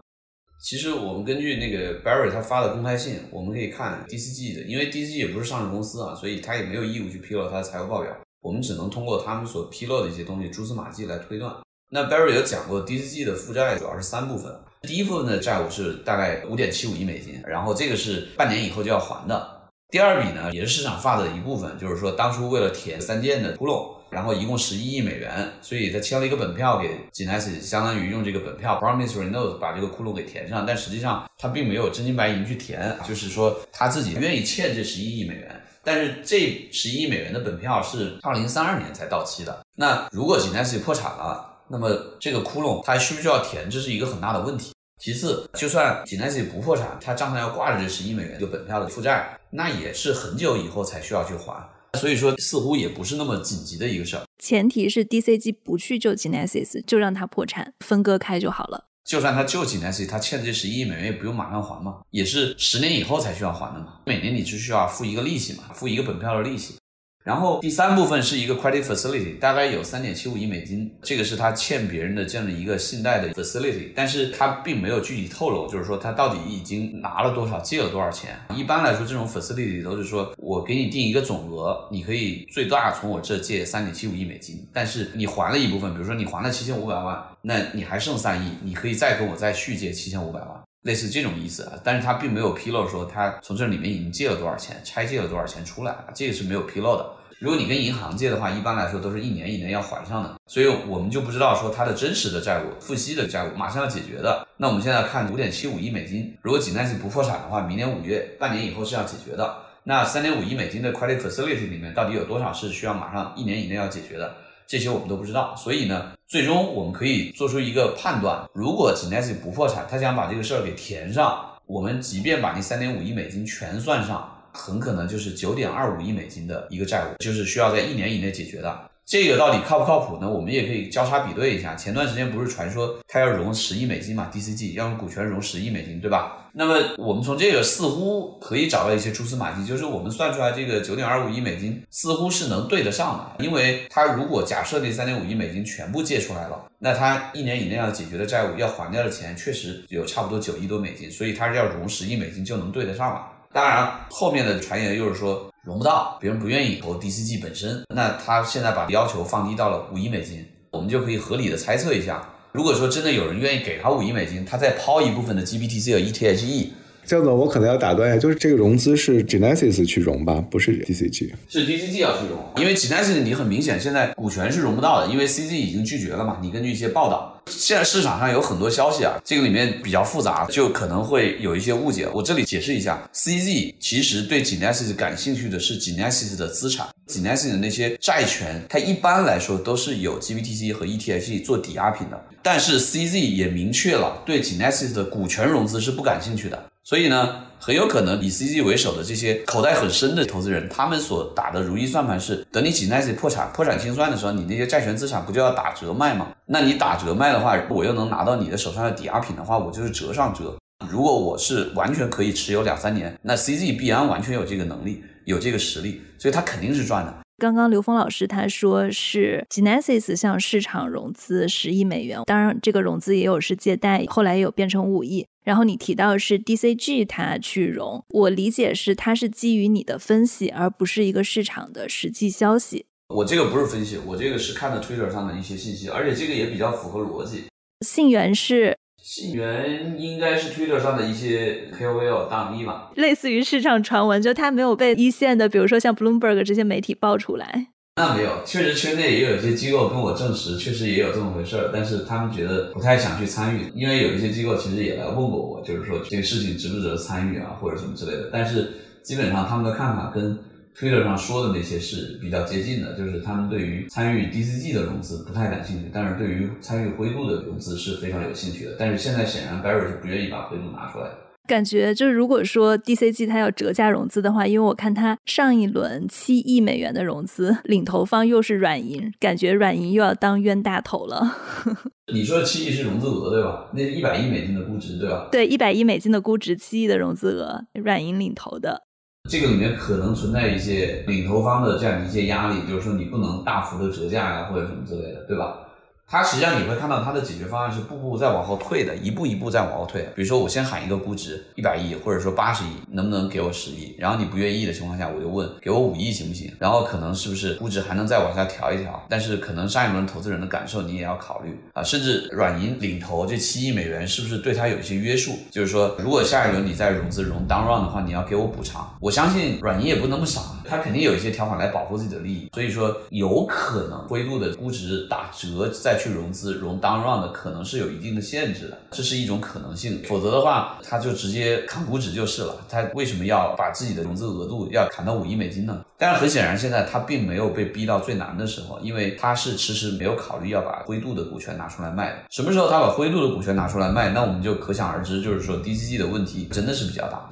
其实我们根据那个 Barry 他发的公开信，我们可以看 DCG 的，因为 DCG 也不是上市公司啊，所以他也没有义务去披露他的财务报表。我们只能通过他们所披露的一些东西蛛丝马迹来推断。那 Barry 有讲过，DCG 的负债主要是三部分，第一部分的债务是大概五点七五亿美金，然后这个是半年以后就要还的。第二笔呢，也是市场发的一部分，就是说当初为了填三件的窟窿。然后一共十一亿美元，所以他签了一个本票给 Genesis，相当于用这个本票 promissory note 把这个窟窿给填上，但实际上他并没有真金白银去填，就是说他自己愿意欠这十一亿美元，但是这十一亿美元的本票是二零三二年才到期的。那如果 Genesis 破产了，那么这个窟窿它还需不需要填，这是一个很大的问题。其次，就算 Genesis 不破产，他账上要挂着这十亿美元就本票的负债，那也是很久以后才需要去还。所以说，似乎也不是那么紧急的一个事儿。前提是 DCG 不去救 Genesis，就让它破产分割开就好了。就算他救 Genesis，他欠的这十一亿美元也不用马上还嘛，也是十年以后才需要还的嘛。每年你只需要付一个利息嘛，付一个本票的利息。然后第三部分是一个 credit facility，大概有三点七五亿美金，这个是他欠别人的这样的一个信贷的 facility，但是他并没有具体透露，就是说他到底已经拿了多少，借了多少钱。一般来说，这种 facility 都是说我给你定一个总额，你可以最大从我这借三点七五亿美金，但是你还了一部分，比如说你还了七千五百万，那你还剩三亿，你可以再跟我再续借七千五百万。类似这种意思啊，但是他并没有披露说他从这里面已经借了多少钱，拆借了多少钱出来，这个是没有披露的。如果你跟银行借的话，一般来说都是一年以内要还上的，所以我们就不知道说它的真实的债务、付息的债务马上要解决的。那我们现在看五点七五亿美金，如果 g nas 不破产的话，明年五月半年以后是要解决的。那三点五亿美金的 credit facility 里面到底有多少是需要马上一年以内要解决的？这些我们都不知道。所以呢，最终我们可以做出一个判断：如果 Genesis 不破产，他想把这个事儿给填上，我们即便把那三点五亿美金全算上。很可能就是九点二五亿美金的一个债务，就是需要在一年以内解决的。这个到底靠不靠谱呢？我们也可以交叉比对一下。前段时间不是传说他要融十亿美金嘛？DCG 要用股权融十亿美金，对吧？那么我们从这个似乎可以找到一些蛛丝马迹，就是我们算出来这个九点二五亿美金似乎是能对得上的。因为他如果假设那三点五亿美金全部借出来了，那他一年以内要解决的债务要还掉的钱确实有差不多九亿多美金，所以他是要融十亿美金就能对得上了。当然，后面的传言又是说融不到，别人不愿意投 DCG 本身，那他现在把要求放低到了五亿美金，我们就可以合理的猜测一下，如果说真的有人愿意给他五亿美金，他再抛一部分的 GBTC 和 ETHE。江总，我可能要打断一下，就是这个融资是 Genesis 去融吧，不是 DCG，是 DCG 要去融，因为 Genesis 你很明显现在股权是融不到的，因为 CZ 已经拒绝了嘛。你根据一些报道，现在市场上有很多消息啊，这个里面比较复杂，就可能会有一些误解。我这里解释一下，CZ 其实对 Genesis 感兴趣的是 Genesis 的资产，Genesis 的那些债权，它一般来说都是有 GBTC 和 ETH 做抵押品的，但是 CZ 也明确了对 Genesis 的股权融资是不感兴趣的。所以呢，很有可能以 CZ 为首的这些口袋很深的投资人，他们所打的如意算盘是：等你 Genesis 破产、破产清算的时候，你那些债权资产不就要打折卖吗？那你打折卖的话，我又能拿到你的手上的抵押品的话，我就是折上折。如果我是完全可以持有两三年，那 CZ 必然完全有这个能力、有这个实力，所以他肯定是赚的。刚刚刘峰老师他说是 Genesis 向市场融资十亿美元，当然这个融资也有是借贷，后来有变成五亿。然后你提到是 DCG 它去融，我理解是它是基于你的分析，而不是一个市场的实际消息。我这个不是分析，我这个是看的 Twitter 上的一些信息，而且这个也比较符合逻辑。信源是信源应该是 Twitter 上的一些 KOL 大 V 吧，类似于市场传闻，就它没有被一线的，比如说像 Bloomberg 这些媒体爆出来。那没有，确实圈内也有一些机构跟我证实，确实也有这么回事儿，但是他们觉得不太想去参与，因为有一些机构其实也来问过我，就是说这个事情值不值得参与啊，或者什么之类的。但是基本上他们的看法跟 Twitter 上说的那些是比较接近的，就是他们对于参与 DCG 的融资不太感兴趣，但是对于参与灰度的融资是非常有兴趣的。但是现在显然 Barry 是不愿意把灰度拿出来的。感觉就是，如果说 DCG 它要折价融资的话，因为我看它上一轮七亿美元的融资，领投方又是软银，感觉软银又要当冤大头了。你说七亿是融资额对吧？那一百亿美金的估值对吧？对，一百亿美金的估值，七亿的融资额，软银领投的。这个里面可能存在一些领头方的这样一些压力，就是说你不能大幅的折价呀，或者什么之类的，对吧？它实际上你会看到它的解决方案是步步在往后退的，一步一步在往后退。比如说我先喊一个估值一百亿，或者说八十亿，能不能给我十亿？然后你不愿意的情况下，我就问给我五亿行不行？然后可能是不是估值还能再往下调一调？但是可能上一轮投资人的感受你也要考虑啊，甚至软银领投这七亿美元是不是对他有一些约束？就是说如果下一轮你再融资融 down round 的话，你要给我补偿。我相信软银也不那么傻，他肯定有一些条款来保护自己的利益。所以说有可能灰度的估值打折在。去融资融 down round 的可能是有一定的限制的，这是一种可能性。否则的话，他就直接砍股指就是了。他为什么要把自己的融资额度要砍到五亿美金呢？但是很显然，现在他并没有被逼到最难的时候，因为他是迟迟没有考虑要把灰度的股权拿出来卖。什么时候他把灰度的股权拿出来卖，那我们就可想而知，就是说 DCG 的问题真的是比较大。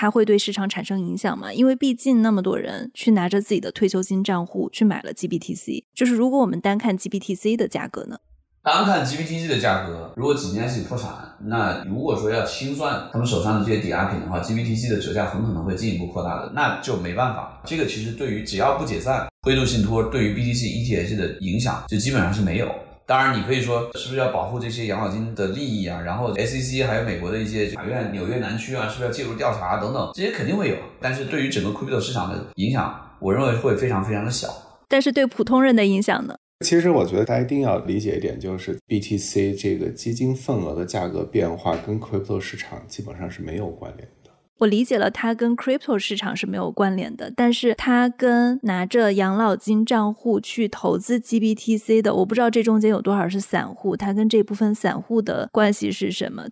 它会对市场产生影响吗？因为毕竟那么多人去拿着自己的退休金账户去买了 GBTC，就是如果我们单看 GBTC 的价格呢？单看 GBTC 的价格，如果几年起破产，那如果说要清算他们手上的这些抵押品的话，GBTC 的折价很可能会进一步扩大的，那就没办法。这个其实对于只要不解散，灰度信托对于 BTC ETH 的影响就基本上是没有。当然，你可以说是不是要保护这些养老金的利益啊？然后 SEC 还有美国的一些法院、纽约南区啊，是不是要介入调查等等？这些肯定会有，但是对于整个 crypto 市场的影响，我认为会非常非常的小。但是对普通人的影响呢？其实我觉得大家一定要理解一点，就是 BTC 这个基金份额的价格变化跟 crypto 市场基本上是没有关联的。我理解了，它跟 crypto 市场是没有关联的，但是它跟拿着养老金账户去投资 GBTC 的，我不知道这中间有多少是散户，它跟这部分散户的关系是什么？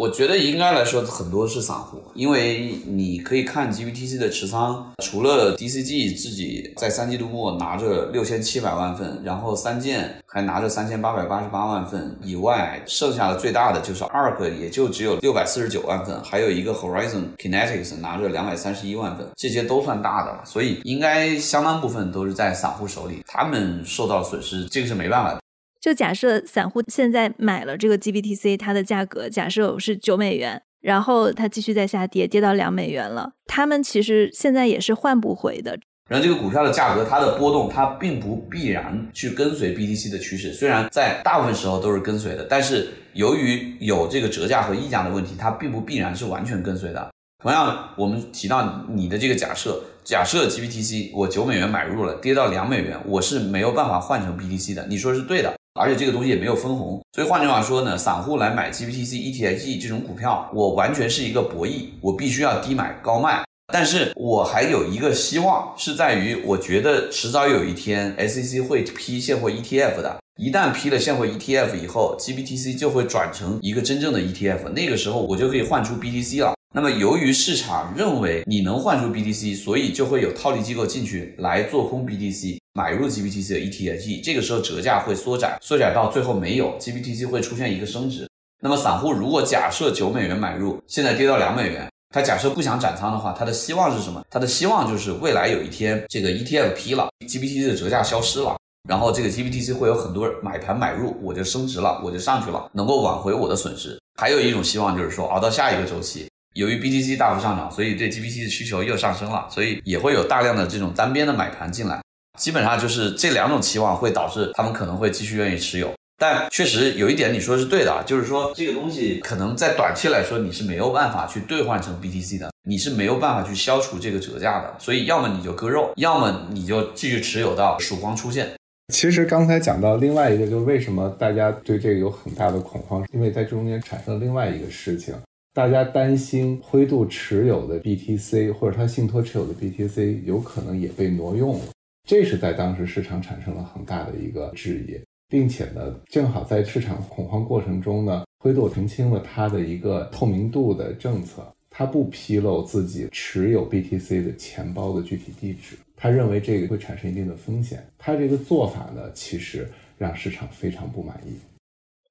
我觉得应该来说很多是散户，因为你可以看 GBTC 的持仓，除了 DCG 自己在三季度末拿着六千七百万份，然后三箭还拿着三千八百八十八万份以外，剩下的最大的就是 ARK，也就只有六百四十九万份，还有一个 Horizon Kinetics 拿着两百三十一万份，这些都算大的了，所以应该相当部分都是在散户手里，他们受到损失，这个是没办法的。就假设散户现在买了这个 GBTC，它的价格假设是九美元，然后它继续在下跌，跌到两美元了，他们其实现在也是换不回的。然后这个股票的价格它的波动，它并不必然去跟随 BTC 的趋势，虽然在大部分时候都是跟随的，但是由于有这个折价和溢价的问题，它并不必然是完全跟随的。同样，我们提到你的这个假设，假设 GBTC 我九美元买入了，跌到两美元，我是没有办法换成 BTC 的，你说是对的。而且这个东西也没有分红，所以换句话说呢，散户来买 GBTC、ETH 这种股票，我完全是一个博弈，我必须要低买高卖。但是我还有一个希望，是在于我觉得迟早有一天 SEC 会批现货 ETF 的，一旦批了现货 ETF 以后，GBTC 就会转成一个真正的 ETF，那个时候我就可以换出 BTC 了。那么，由于市场认为你能换出 BTC，所以就会有套利机构进去来做空 BTC，买入 GBTC 的 ETH。这个时候折价会缩窄，缩窄到最后没有 GBTC 会出现一个升值。那么，散户如果假设九美元买入，现在跌到两美元，他假设不想斩仓的话，他的希望是什么？他的希望就是未来有一天这个 ETF 批了，GBTC 的折价消失了，然后这个 GBTC 会有很多人买盘买入，我就升值了，我就上去了，能够挽回我的损失。还有一种希望就是说，熬到下一个周期。由于 BTC 大幅上涨，所以对 GBT 的需求又上升了，所以也会有大量的这种单边的买盘进来。基本上就是这两种期望会导致他们可能会继续愿意持有。但确实有一点你说的是对的啊，就是说这个东西可能在短期来说你是没有办法去兑换成 BTC 的，你是没有办法去消除这个折价的。所以要么你就割肉，要么你就继续持有到曙光出现。其实刚才讲到另外一个，就是为什么大家对这个有很大的恐慌，因为在中间产生了另外一个事情。大家担心灰度持有的 BTC 或者他信托持有的 BTC 有可能也被挪用了，这是在当时市场产生了很大的一个质疑，并且呢，正好在市场恐慌过程中呢，灰度澄清了他的一个透明度的政策，他不披露自己持有 BTC 的钱包的具体地址，他认为这个会产生一定的风险，他这个做法呢，其实让市场非常不满意。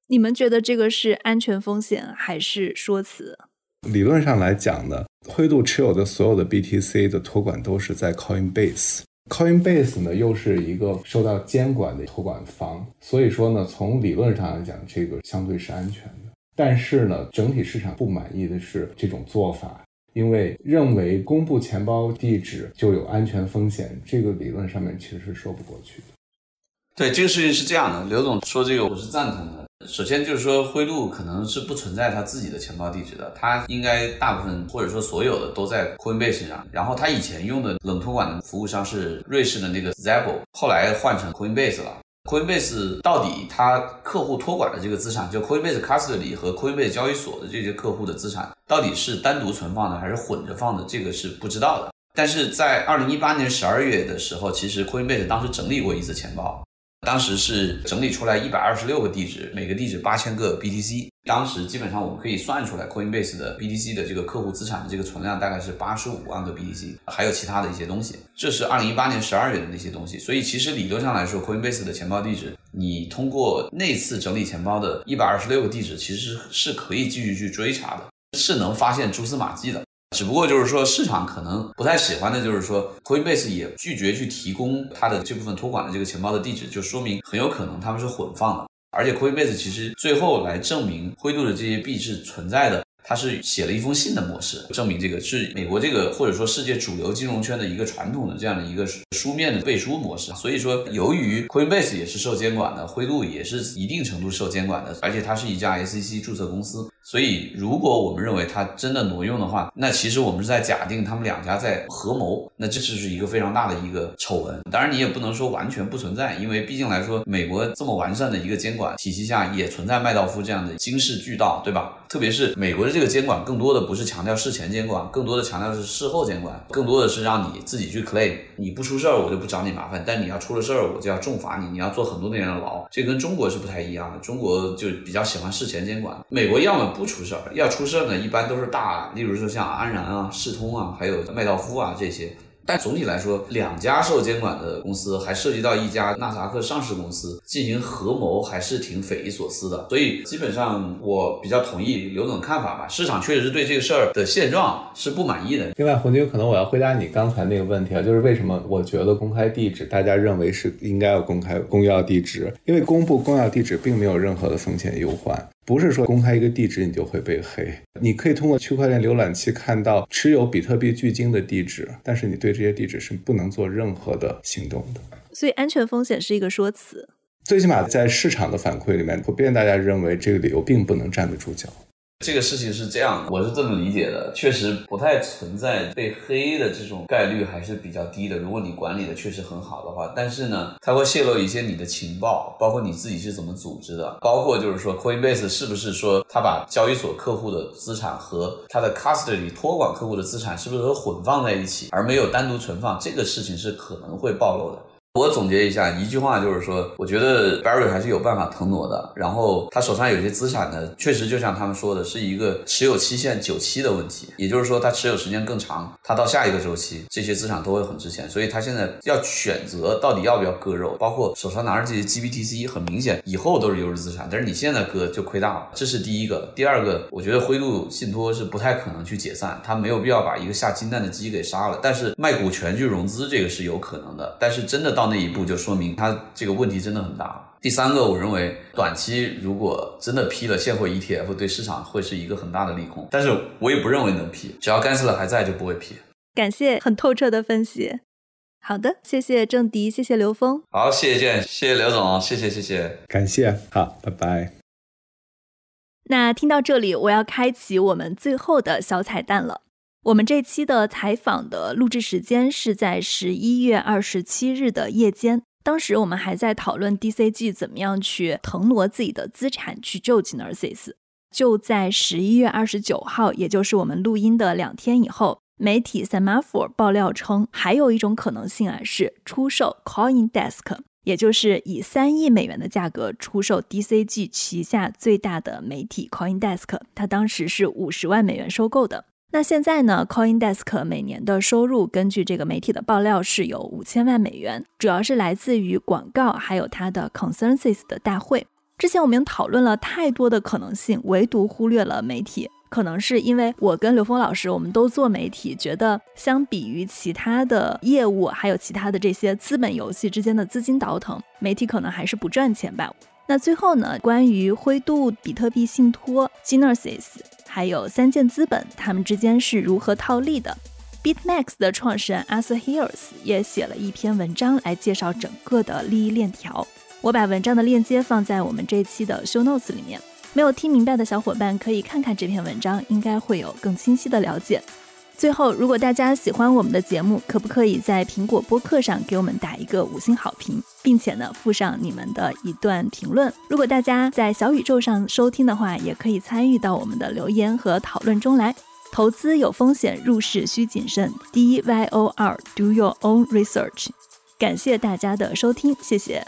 你们觉得这个是安全风险还是说辞？理论上来讲呢，灰度持有的所有的 BTC 的托管都是在 Coinbase 呢又是一个受到监管的托管方，所以说呢，从理论上来讲，这个相对是安全的。但是呢，整体市场不满意的是这种做法，因为认为公布钱包地址就有安全风险，这个理论上面其实是说不过去的。对这个事情是这样的，刘总说这个我是赞同的。首先就是说，灰度可能是不存在他自己的钱包地址的，他应该大部分或者说所有的都在 Coinbase 上。然后他以前用的冷托管的服务商是瑞士的那个 Zebel，后来换成 Coinbase 了。Coinbase 到底他客户托管的这个资产，就 Coinbase Custody 和 Coinbase 交易所的这些客户的资产，到底是单独存放的还是混着放的，这个是不知道的。但是在二零一八年十二月的时候，其实 Coinbase 当时整理过一次钱包。当时是整理出来一百二十六个地址，每个地址八千个 BTC。当时基本上我们可以算出来，Coinbase 的 BTC 的这个客户资产的这个存量大概是八十五万个 BTC，还有其他的一些东西。这是二零一八年十二月的那些东西。所以其实理论上来说，Coinbase 的钱包地址，你通过那次整理钱包的一百二十六个地址，其实是可以继续去追查的，是能发现蛛丝马迹的。只不过就是说，市场可能不太喜欢的，就是说，Coinbase 也拒绝去提供它的这部分托管的这个钱包的地址，就说明很有可能他们是混放的。而且 Coinbase 其实最后来证明灰度的这些币是存在的。他是写了一封信的模式，证明这个是美国这个或者说世界主流金融圈的一个传统的这样的一个书面的背书模式。所以说，由于 Coinbase 也是受监管的，灰度也是一定程度受监管的，而且它是一家 SEC 注册公司。所以，如果我们认为他真的挪用的话，那其实我们是在假定他们两家在合谋，那这就是一个非常大的一个丑闻。当然，你也不能说完全不存在，因为毕竟来说，美国这么完善的一个监管体系下，也存在麦道夫这样的惊世巨盗，对吧？特别是美国的这个监管，更多的不是强调事前监管，更多的强调是事后监管，更多的是让你自己去 claim，你不出事儿，我就不找你麻烦；但你要出了事儿，我就要重罚你，你要坐很多年的牢。这跟中国是不太一样的，中国就比较喜欢事前监管，美国要么不出事儿，要出事儿呢，一般都是大，例如说像安然啊、世通啊，还有麦道夫啊这些。但总体来说，两家受监管的公司还涉及到一家纳斯达克上市公司进行合谋，还是挺匪夷所思的。所以基本上我比较同意刘总看法吧。市场确实是对这个事儿的现状是不满意的。另外，红军可能我要回答你刚才那个问题啊，就是为什么我觉得公开地址大家认为是应该要公开公钥地址？因为公布公钥地址并没有任何的风险忧患。不是说公开一个地址你就会被黑，你可以通过区块链浏览器看到持有比特币巨鲸的地址，但是你对这些地址是不能做任何的行动的。所以安全风险是一个说辞，最起码在市场的反馈里面，普遍大家认为这个理由并不能站得住脚。这个事情是这样的，我是这么理解的，确实不太存在被黑的这种概率还是比较低的。如果你管理的确实很好的话，但是呢，它会泄露一些你的情报，包括你自己是怎么组织的，包括就是说 Coinbase 是不是说他把交易所客户的资产和他的 custody 托管客户的资产是不是都混放在一起，而没有单独存放，这个事情是可能会暴露的。我总结一下，一句话就是说，我觉得 Barry 还是有办法腾挪的。然后他手上有些资产呢，确实就像他们说的，是一个持有期限久期的问题。也就是说，他持有时间更长，他到下一个周期，这些资产都会很值钱。所以他现在要选择到底要不要割肉，包括手上拿着这些 GBTC，很明显以后都是优质资产，但是你现在割就亏大了。这是第一个。第二个，我觉得灰度信托是不太可能去解散，他没有必要把一个下金蛋的鸡给杀了。但是卖股权去融资，这个是有可能的。但是真的到那一步，就说明它这个问题真的很大。第三个，我认为短期如果真的批了现货 ETF，对市场会是一个很大的利空。但是我也不认为能批，只要甘斯勒还在，就不会批。感谢很透彻的分析。好的，谢谢郑迪，谢谢刘峰。好，谢谢建，谢谢刘总，谢谢谢谢，感谢。好，拜拜。那听到这里，我要开启我们最后的小彩蛋了。我们这期的采访的录制时间是在十一月二十七日的夜间，当时我们还在讨论 DCG 怎么样去腾挪自己的资产去救 Genesis。就在十一月二十九号，也就是我们录音的两天以后，媒体 Semaphore 爆料称，还有一种可能性啊是出售 CoinDesk，也就是以三亿美元的价格出售 DCG 旗下最大的媒体 CoinDesk，它当时是五十万美元收购的。那现在呢？CoinDesk 每年的收入，根据这个媒体的爆料是有五千万美元，主要是来自于广告，还有它的 Consensus 的大会。之前我们讨论了太多的可能性，唯独忽略了媒体。可能是因为我跟刘峰老师，我们都做媒体，觉得相比于其他的业务，还有其他的这些资本游戏之间的资金倒腾，媒体可能还是不赚钱吧。那最后呢，关于灰度、比特币信托、Genesis。还有三箭资本，他们之间是如何套利的？BitMax 的创始人 Arthur Hills 也写了一篇文章来介绍整个的利益链条。我把文章的链接放在我们这期的 Show Notes 里面，没有听明白的小伙伴可以看看这篇文章，应该会有更清晰的了解。最后，如果大家喜欢我们的节目，可不可以在苹果播客上给我们打一个五星好评，并且呢附上你们的一段评论？如果大家在小宇宙上收听的话，也可以参与到我们的留言和讨论中来。投资有风险，入市需谨慎。D Y O R，Do your own research。感谢大家的收听，谢谢。